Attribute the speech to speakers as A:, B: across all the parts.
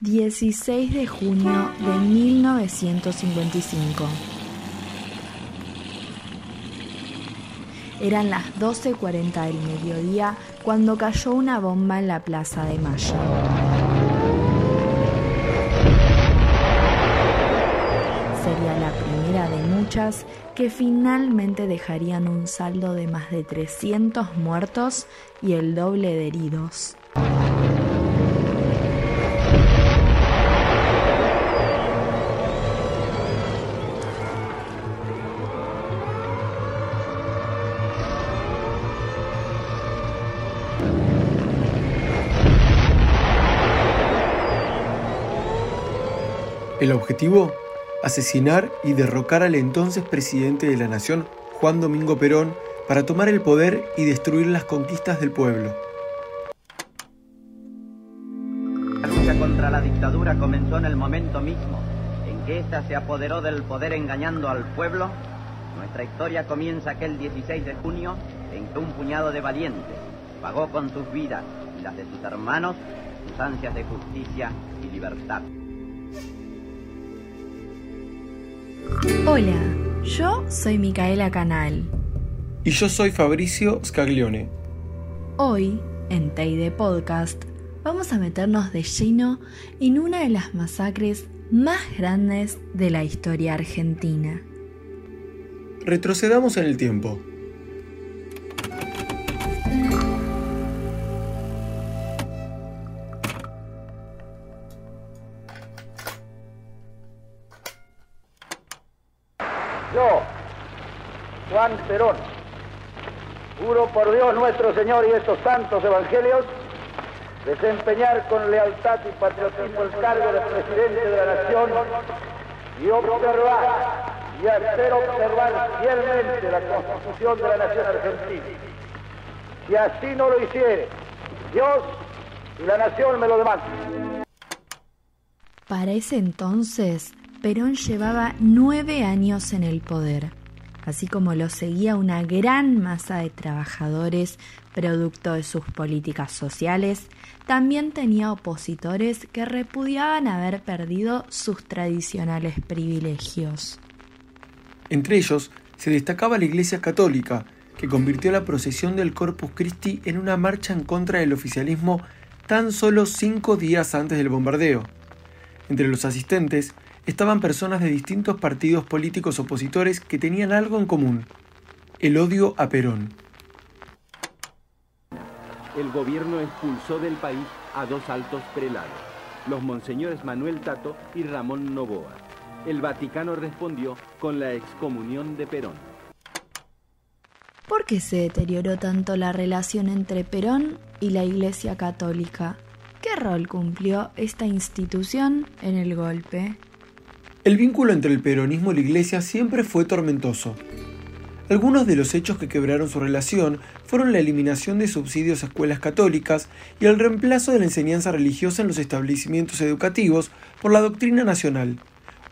A: 16 de junio de 1955. Eran las 12.40 del mediodía cuando cayó una bomba en la Plaza de Mayo. Sería la primera de muchas que finalmente dejarían un saldo de más de 300 muertos y el doble de heridos.
B: El objetivo, asesinar y derrocar al entonces presidente de la nación, Juan Domingo Perón, para tomar el poder y destruir las conquistas del pueblo.
C: La lucha contra la dictadura comenzó en el momento mismo en que ésta se apoderó del poder engañando al pueblo. Nuestra historia comienza aquel 16 de junio en que un puñado de valientes pagó con sus vidas y las de sus hermanos sus ansias de justicia y libertad.
A: Hola, yo soy Micaela Canal.
B: Y yo soy Fabricio Scaglione.
A: Hoy, en Teide Podcast, vamos a meternos de lleno en una de las masacres más grandes de la historia argentina.
B: Retrocedamos en el tiempo.
D: Yo, Juan Perón, juro por Dios nuestro Señor y estos santos evangelios, desempeñar con lealtad y patriotismo el cargo de presidente de la nación y observar y hacer observar fielmente la constitución de la nación argentina. Si así no lo hiciere, Dios y la nación me lo demandan.
A: Para ese entonces, Perón llevaba nueve años en el poder, así como lo seguía una gran masa de trabajadores producto de sus políticas sociales, también tenía opositores que repudiaban haber perdido sus tradicionales privilegios.
B: Entre ellos se destacaba la Iglesia Católica, que convirtió la procesión del Corpus Christi en una marcha en contra del oficialismo tan solo cinco días antes del bombardeo. Entre los asistentes estaban personas de distintos partidos políticos opositores que tenían algo en común, el odio a Perón.
E: El gobierno expulsó del país a dos altos prelados, los monseñores Manuel Tato y Ramón Novoa. El Vaticano respondió con la excomunión de Perón.
A: ¿Por qué se deterioró tanto la relación entre Perón y la Iglesia Católica? ¿Qué rol cumplió esta institución en el golpe?
B: El vínculo entre el peronismo y la Iglesia siempre fue tormentoso. Algunos de los hechos que quebraron su relación fueron la eliminación de subsidios a escuelas católicas y el reemplazo de la enseñanza religiosa en los establecimientos educativos por la doctrina nacional,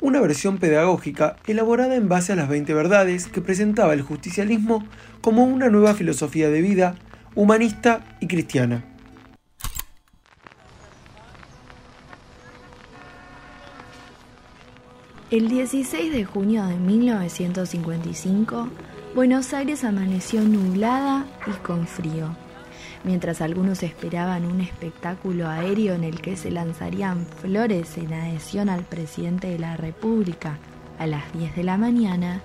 B: una versión pedagógica elaborada en base a las 20 verdades que presentaba el justicialismo como una nueva filosofía de vida, humanista y cristiana.
A: El 16 de junio de 1955, Buenos Aires amaneció nublada y con frío. Mientras algunos esperaban un espectáculo aéreo en el que se lanzarían flores en adhesión al presidente de la República a las 10 de la mañana,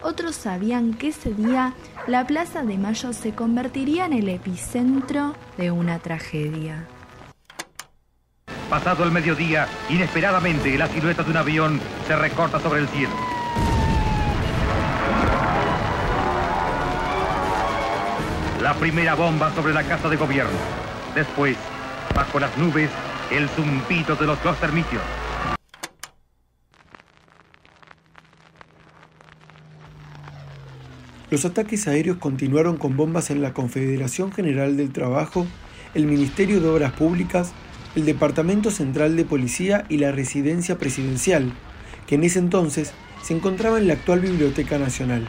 A: otros sabían que ese día la Plaza de Mayo se convertiría en el epicentro de una tragedia.
F: Pasado el mediodía, inesperadamente la silueta de un avión se recorta sobre el cielo. La primera bomba sobre la casa de gobierno. Después, bajo las nubes, el zumpito de los termitios.
B: Los ataques aéreos continuaron con bombas en la Confederación General del Trabajo, el Ministerio de Obras Públicas, el Departamento Central de Policía y la Residencia Presidencial, que en ese entonces se encontraba en la actual Biblioteca Nacional.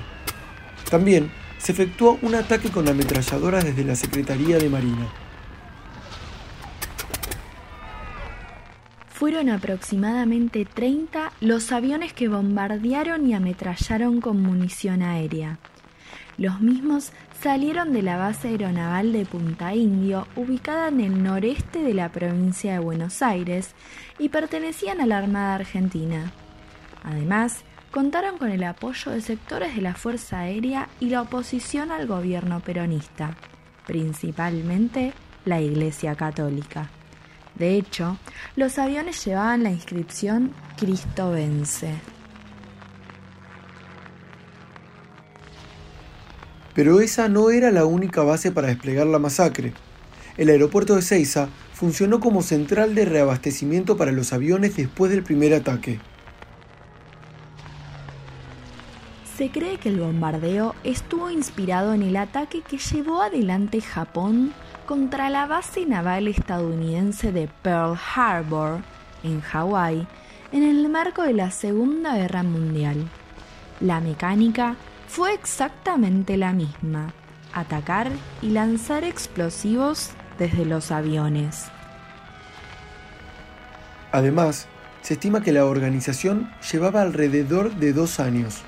B: También se efectuó un ataque con ametralladoras desde la Secretaría de Marina.
A: Fueron aproximadamente 30 los aviones que bombardearon y ametrallaron con munición aérea. Los mismos salieron de la base aeronaval de Punta Indio, ubicada en el noreste de la provincia de Buenos Aires, y pertenecían a la Armada Argentina. Además, contaron con el apoyo de sectores de la Fuerza Aérea y la oposición al gobierno peronista, principalmente la Iglesia Católica. De hecho, los aviones llevaban la inscripción Cristo vence.
B: Pero esa no era la única base para desplegar la masacre. El aeropuerto de Ceiza funcionó como central de reabastecimiento para los aviones después del primer ataque.
A: Se cree que el bombardeo estuvo inspirado en el ataque que llevó adelante Japón contra la base naval estadounidense de Pearl Harbor, en Hawái, en el marco de la Segunda Guerra Mundial. La mecánica fue exactamente la misma, atacar y lanzar explosivos desde los aviones.
B: Además, se estima que la organización llevaba alrededor de dos años.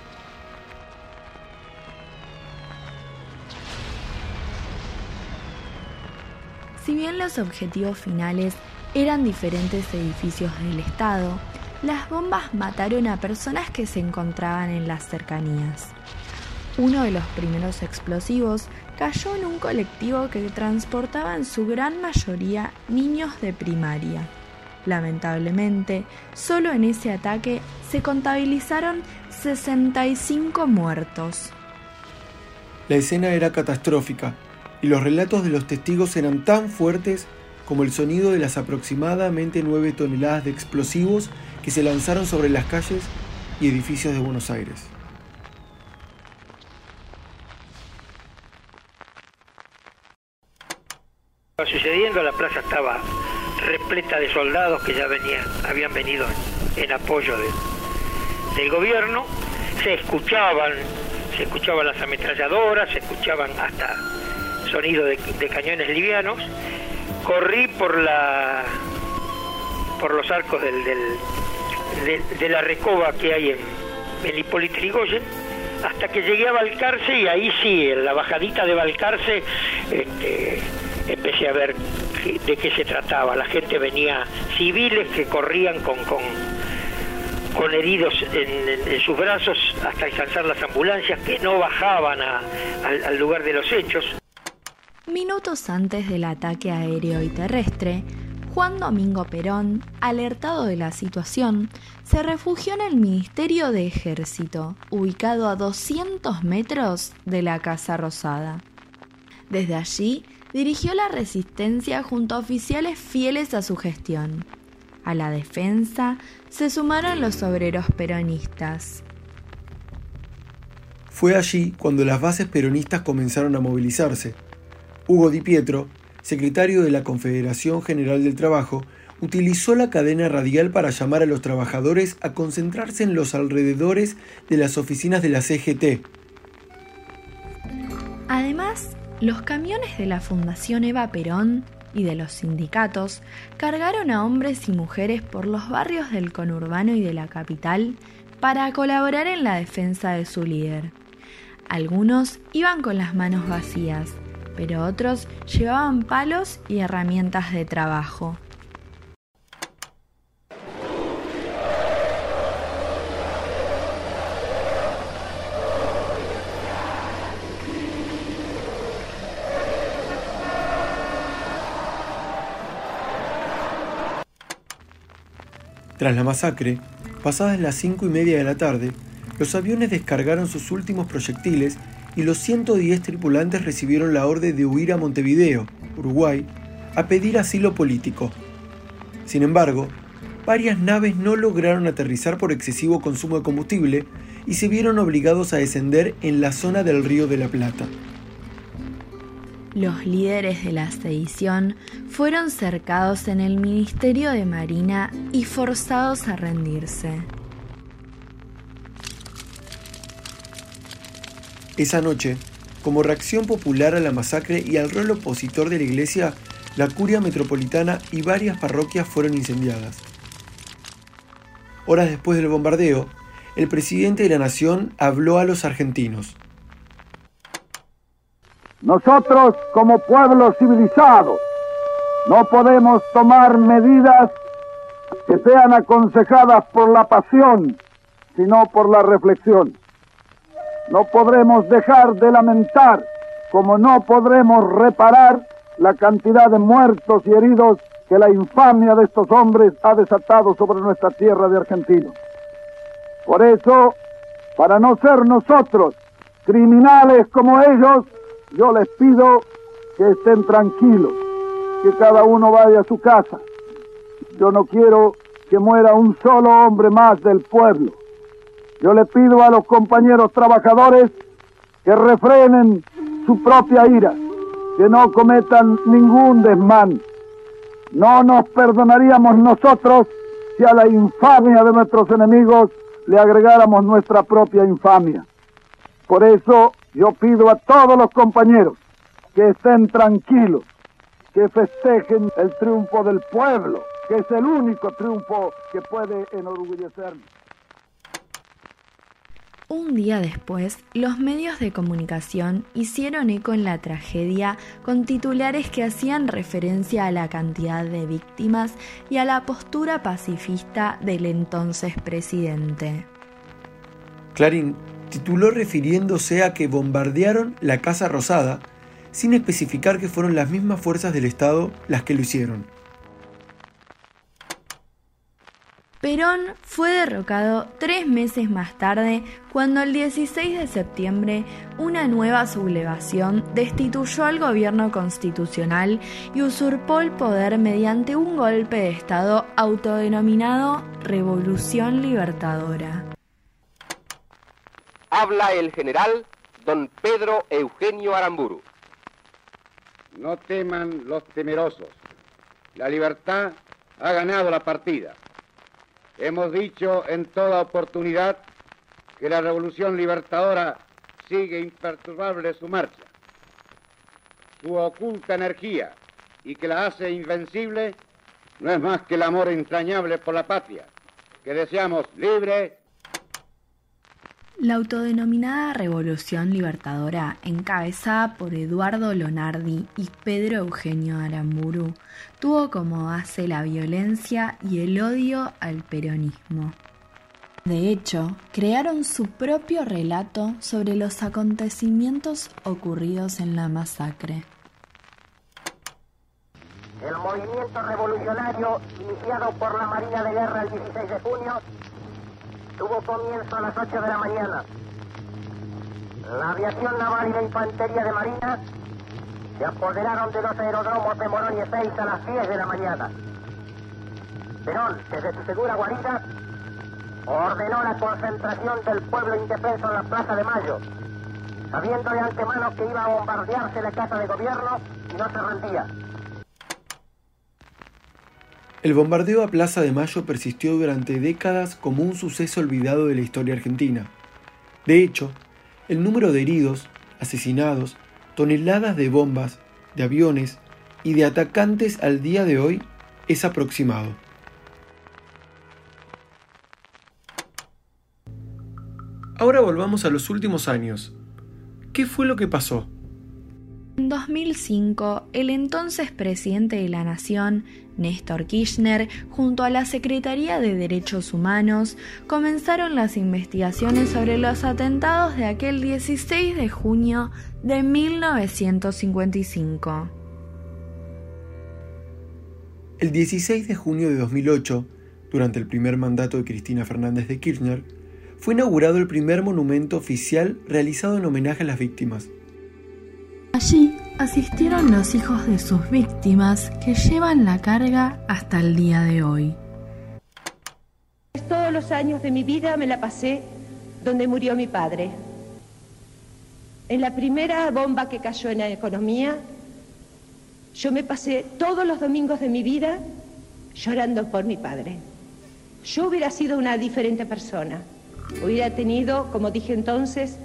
A: Si bien los objetivos finales eran diferentes edificios del Estado, las bombas mataron a personas que se encontraban en las cercanías. Uno de los primeros explosivos cayó en un colectivo que transportaba en su gran mayoría niños de primaria. Lamentablemente, solo en ese ataque se contabilizaron 65 muertos.
B: La escena era catastrófica y los relatos de los testigos eran tan fuertes como el sonido de las aproximadamente 9 toneladas de explosivos que se lanzaron sobre las calles y edificios de Buenos Aires.
G: La plaza estaba repleta de soldados que ya venían, habían venido en, apoyo del gobierno, se escuchaban, se escuchaban las ametralladoras, se escuchaban hasta sonido de, cañones livianos, corrí por la por los arcos del, de, la recoba que hay en, en Hipólito hasta que llegué a Balcarce y ahí sí, en la bajadita de Balcarce, este, empecé a ver de qué se trataba. La gente venía, civiles que corrían con, con, con heridos en, sus brazos hasta alcanzar las ambulancias que no bajaban al lugar de los hechos.
A: Minutos antes del ataque aéreo y terrestre, Juan Domingo Perón, alertado de la situación, se refugió en el Ministerio de Ejército, ubicado a 200 metros de la Casa Rosada. Desde allí dirigió la resistencia junto a oficiales fieles a su gestión. A la defensa se sumaron los obreros peronistas.
B: Fue allí cuando las bases peronistas comenzaron a movilizarse. Hugo Di Pietro, secretario de la Confederación General del Trabajo, utilizó la cadena radial para llamar a los trabajadores a concentrarse en los alrededores de las oficinas de la CGT.
A: Además, los camiones de la Fundación Eva Perón y de los sindicatos cargaron a hombres y mujeres por los barrios del conurbano y de la capital para colaborar en la defensa de su líder. Algunos iban con las manos vacías, pero otros llevaban palos y herramientas de trabajo.
B: Tras la masacre, pasadas las cinco y media de la tarde, los aviones descargaron sus últimos proyectiles y los 110 tripulantes recibieron la orden de huir a Montevideo, Uruguay, a pedir asilo político. Sin embargo, varias naves no lograron aterrizar por excesivo consumo de combustible y se vieron obligados a descender en la zona del Río de la Plata.
A: Los líderes de la sedición fueron cercados en el Ministerio de Marina y forzados a rendirse.
B: Esa noche, como reacción popular a la masacre y al rol opositor de la iglesia, la curia metropolitana y varias parroquias fueron incendiadas. Horas después del bombardeo, el presidente de la nación habló a los argentinos.
D: Nosotros como pueblo civilizado no podemos tomar medidas que sean aconsejadas por la pasión, sino por la reflexión. No podremos dejar de lamentar, como no podremos reparar la cantidad de muertos y heridos que la infamia de estos hombres ha desatado sobre nuestra tierra de argentinos. Por eso, para no ser nosotros criminales como ellos, yo les pido que estén tranquilos, que cada uno vaya a su casa. Yo no quiero que muera un solo hombre más del pueblo. Yo le pido a los compañeros trabajadores que refrenen su propia ira, que no cometan ningún desmán. No nos perdonaríamos nosotros si a la infamia de nuestros enemigos le agregáramos nuestra propia infamia. Por eso yo pido a todos los compañeros que estén tranquilos, que festejen el triunfo del pueblo, que es el único triunfo que puede enorgullecernos.
A: Un día después, los medios de comunicación hicieron eco en la tragedia con titulares que hacían referencia a la cantidad de víctimas y a la postura pacifista del entonces presidente.
B: Clarín tituló refiriéndose a que bombardearon la Casa Rosada, sin especificar que fueron las mismas fuerzas del Estado las que lo hicieron.
A: Perón fue derrocado tres meses más tarde cuando el 16 de septiembre una nueva sublevación destituyó al gobierno constitucional y usurpó el poder mediante un golpe de Estado autodenominado Revolución Libertadora.
H: Habla el general don Pedro Eugenio Aramburu.
I: No teman los temerosos. La libertad ha ganado la partida. Hemos dicho en toda oportunidad que la revolución libertadora sigue imperturbable su marcha. Su oculta energía y que la hace invencible no es más que el amor entrañable por la patria, que deseamos libre.
A: La autodenominada Revolución Libertadora, encabezada por Eduardo Lonardi y Pedro Eugenio Aramburu, tuvo como base la violencia y el odio al peronismo. De hecho, crearon su propio relato sobre los acontecimientos ocurridos en la masacre.
J: El movimiento revolucionario iniciado por la Marina de Guerra el 16 de junio tuvo comienzo a las 8 de la mañana. La aviación naval y la infantería de marina se apoderaron de los aeródromos de Morón y 6 a las 10 de la mañana. Perón, desde su segura guarida, ordenó la concentración del pueblo indefenso en la Plaza de Mayo, sabiendo de antemano que iba a bombardearse la casa de gobierno y no se rendía.
B: El bombardeo a Plaza de Mayo persistió durante décadas como un suceso olvidado de la historia argentina. De hecho, el número de heridos, asesinados, toneladas de bombas, de aviones y de atacantes al día de hoy es aproximado. Ahora volvamos a los últimos años. ¿Qué fue lo que pasó?
A: En 2005, el entonces presidente de la Nación, Néstor Kirchner, junto a la Secretaría de Derechos Humanos, comenzaron las investigaciones sobre los atentados de aquel 16 de junio de 1955.
B: El 16 de junio de 2008, durante el primer mandato de Cristina Fernández de Kirchner, fue inaugurado el primer monumento oficial realizado en homenaje a las víctimas.
A: Allí asistieron los hijos de sus víctimas que llevan la carga hasta el día de hoy.
K: Todos los años de mi vida me la pasé donde murió mi padre. En la primera bomba que cayó en la economía, yo me pasé todos los domingos de mi vida llorando por mi padre. Yo hubiera sido una diferente persona. Hubiera tenido, como dije entonces,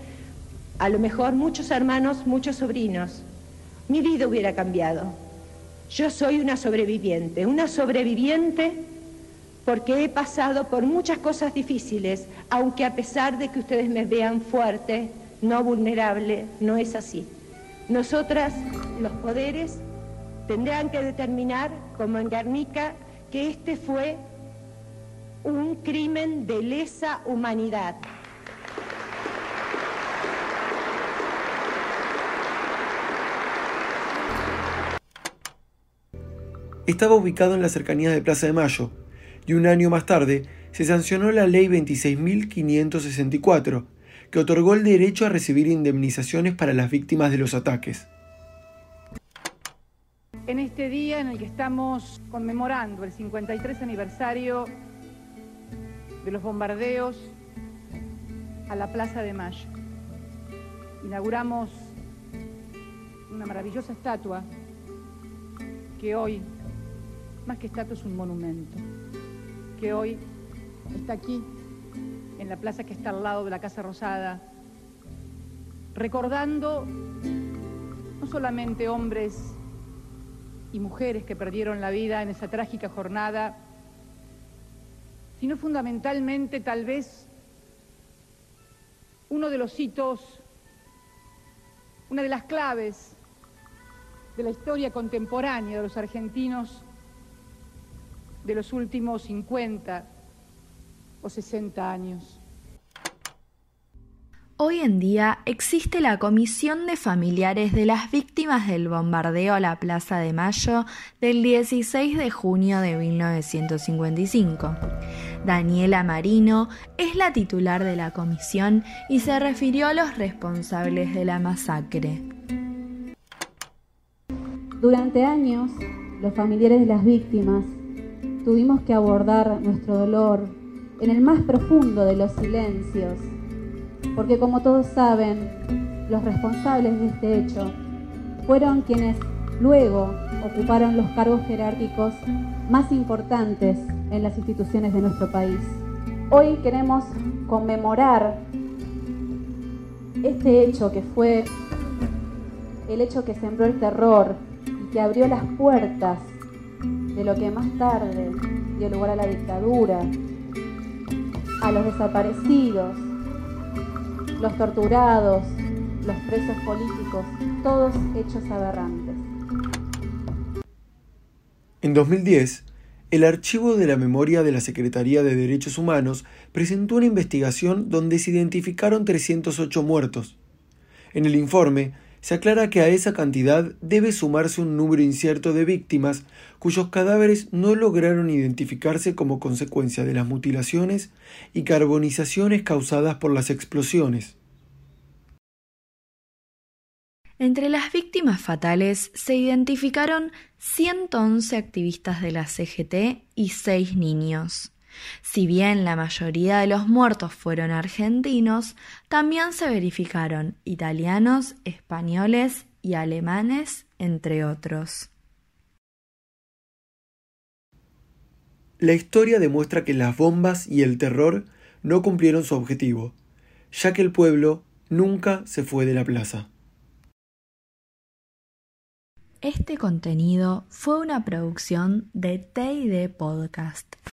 K: a lo mejor muchos hermanos, muchos sobrinos. Mi vida hubiera cambiado. Yo soy una sobreviviente, una sobreviviente porque he pasado por muchas cosas difíciles, aunque a pesar de que ustedes me vean fuerte, no vulnerable, no es así. Nosotras, los poderes, tendrán que determinar, como en Guernica, que este fue un crimen de lesa humanidad.
B: Estaba ubicado en las cercanías de Plaza de Mayo, y un año más tarde se sancionó la Ley 26.564, que otorgó el derecho a recibir indemnizaciones para las víctimas de los ataques.
L: En este día en el que estamos conmemorando el 53 aniversario de los bombardeos a la Plaza de Mayo, inauguramos una maravillosa estatua que hoy, más que estatua, es un monumento que hoy está aquí, en la plaza que está al lado de la Casa Rosada, recordando no solamente hombres y mujeres que perdieron la vida en esa trágica jornada, sino fundamentalmente tal vez uno de los hitos, una de las claves de la historia contemporánea de los argentinos de los últimos 50 o 60 años.
A: Hoy en día existe la Comisión de Familiares de las Víctimas del Bombardeo a la Plaza de Mayo del 16 de junio de 1955. Daniela Marino es la titular de la comisión y se refirió a los responsables de la masacre.
M: Durante años, los familiares de las víctimas tuvimos que abordar nuestro dolor en el más profundo de los silencios, porque como todos saben, los responsables de este hecho fueron quienes luego ocuparon los cargos jerárquicos más importantes en las instituciones de nuestro país. Hoy queremos conmemorar este hecho que fue el hecho que sembró el terror y que abrió las puertas de lo que más tarde dio lugar a la dictadura, a los desaparecidos, los torturados, los presos políticos, todos hechos aberrantes.
B: En 2010, el Archivo de la Memoria de la Secretaría de Derechos Humanos presentó una investigación donde se identificaron 308 muertos. En el informe se aclara que a esa cantidad debe sumarse un número incierto de víctimas cuyos cadáveres no lograron identificarse como consecuencia de las mutilaciones y carbonizaciones causadas por las explosiones.
A: Entre las víctimas fatales se identificaron 111 activistas de la CGT y 6 niños. Si bien la mayoría de los muertos fueron argentinos, también se verificaron italianos, españoles y alemanes, entre otros.
B: La historia demuestra que las bombas y el terror no cumplieron su objetivo, ya que el pueblo nunca se fue de la plaza.
A: Este contenido fue una producción de TID Podcast.